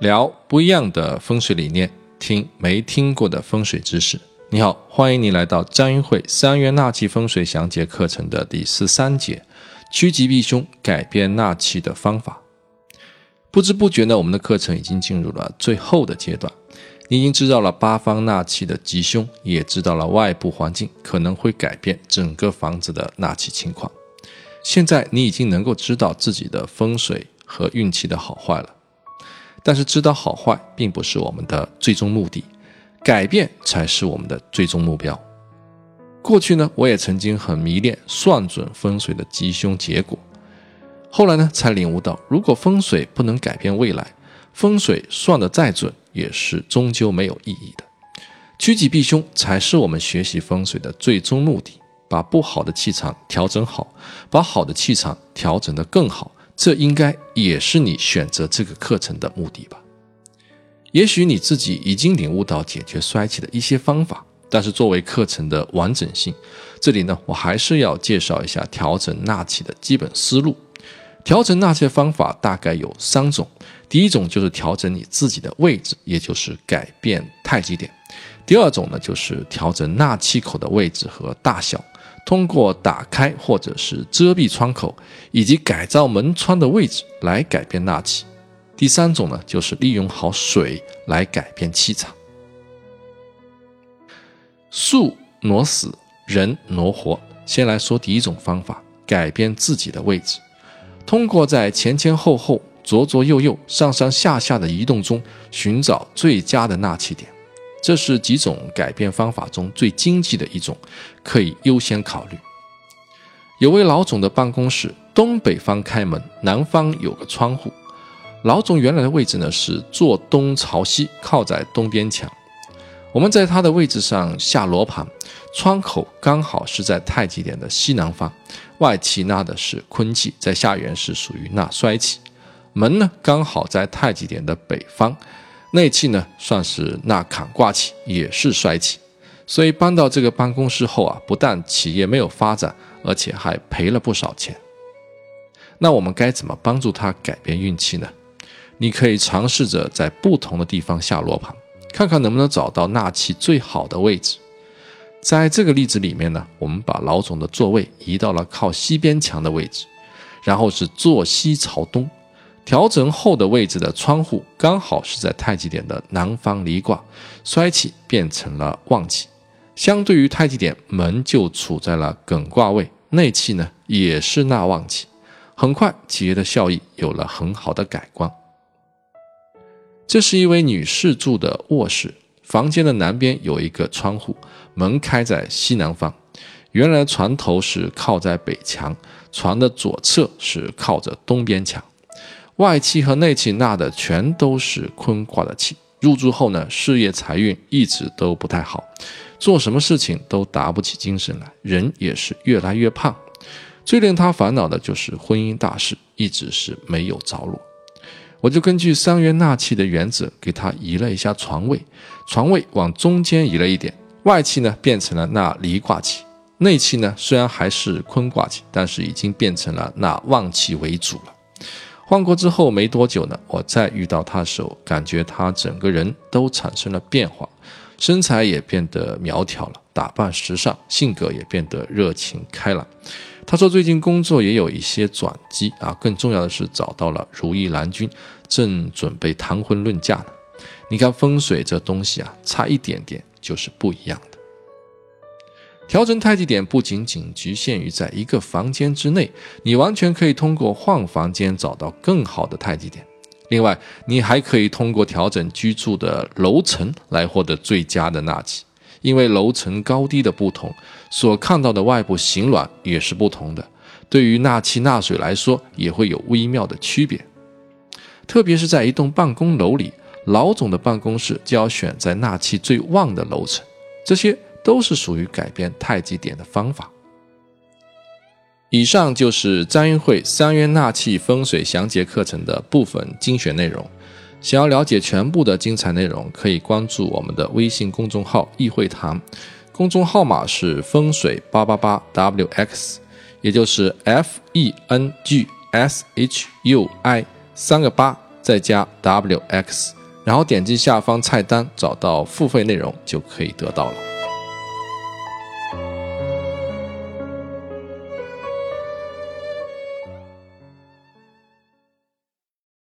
聊不一样的风水理念，听没听过的风水知识。你好，欢迎你来到张云慧三元纳气风水详解课程的第十三节：趋吉避凶，改变纳气的方法。不知不觉呢，我们的课程已经进入了最后的阶段。你已经知道了八方纳气的吉凶，也知道了外部环境可能会改变整个房子的纳气情况。现在你已经能够知道自己的风水和运气的好坏了。但是知道好坏并不是我们的最终目的，改变才是我们的最终目标。过去呢，我也曾经很迷恋算准风水的吉凶结果，后来呢，才领悟到，如果风水不能改变未来，风水算得再准，也是终究没有意义的。趋吉避凶才是我们学习风水的最终目的，把不好的气场调整好，把好的气场调整得更好。这应该也是你选择这个课程的目的吧？也许你自己已经领悟到解决衰气的一些方法，但是作为课程的完整性，这里呢，我还是要介绍一下调整纳气的基本思路。调整纳气的方法大概有三种：第一种就是调整你自己的位置，也就是改变太极点；第二种呢，就是调整纳气口的位置和大小。通过打开或者是遮蔽窗口，以及改造门窗的位置来改变纳气。第三种呢，就是利用好水来改变气场。树挪死，人挪活。先来说第一种方法，改变自己的位置。通过在前前后后、左左右右、上上下下的移动中，寻找最佳的纳气点。这是几种改变方法中最经济的一种，可以优先考虑。有位老总的办公室东北方开门，南方有个窗户。老总原来的位置呢是坐东朝西，靠在东边墙。我们在他的位置上下罗盘，窗口刚好是在太极点的西南方，外气纳的是坤气，在下元是属于纳衰气。门呢刚好在太极点的北方。内气呢，算是纳坎卦气，也是衰气，所以搬到这个办公室后啊，不但企业没有发展，而且还赔了不少钱。那我们该怎么帮助他改变运气呢？你可以尝试着在不同的地方下罗盘，看看能不能找到纳气最好的位置。在这个例子里面呢，我们把老总的座位移到了靠西边墙的位置，然后是坐西朝东。调整后的位置的窗户刚好是在太极点的南方离卦，衰气变成了旺气。相对于太极点，门就处在了艮卦位，内气呢也是纳旺气。很快，企业的效益有了很好的改观。这是一位女士住的卧室，房间的南边有一个窗户，门开在西南方。原来床头是靠在北墙，床的左侧是靠着东边墙。外气和内气纳的全都是坤卦的气，入住后呢，事业财运一直都不太好，做什么事情都打不起精神来，人也是越来越胖。最令他烦恼的就是婚姻大事一直是没有着落。我就根据三元纳气的原则，给他移了一下床位，床位往中间移了一点，外气呢变成了纳离卦气，内气呢虽然还是坤卦气，但是已经变成了纳旺气为主了。换过之后没多久呢，我再遇到他的时候，感觉他整个人都产生了变化，身材也变得苗条了，打扮时尚，性格也变得热情开朗。他说最近工作也有一些转机啊，更重要的是找到了如意郎君，正准备谈婚论嫁呢。你看风水这东西啊，差一点点就是不一样。调整太极点不仅仅局限于在一个房间之内，你完全可以通过换房间找到更好的太极点。另外，你还可以通过调整居住的楼层来获得最佳的纳气。因为楼层高低的不同，所看到的外部形峦也是不同的，对于纳气纳水来说也会有微妙的区别。特别是在一栋办公楼里，老总的办公室就要选在纳气最旺的楼层。这些。都是属于改变太极点的方法。以上就是张运会三元纳气风水详解课程的部分精选内容。想要了解全部的精彩内容，可以关注我们的微信公众号“易会堂”，公众号码是风水八八八 wx，也就是 f e n g s h u i 三个八再加 WX，然后点击下方菜单找到付费内容就可以得到了。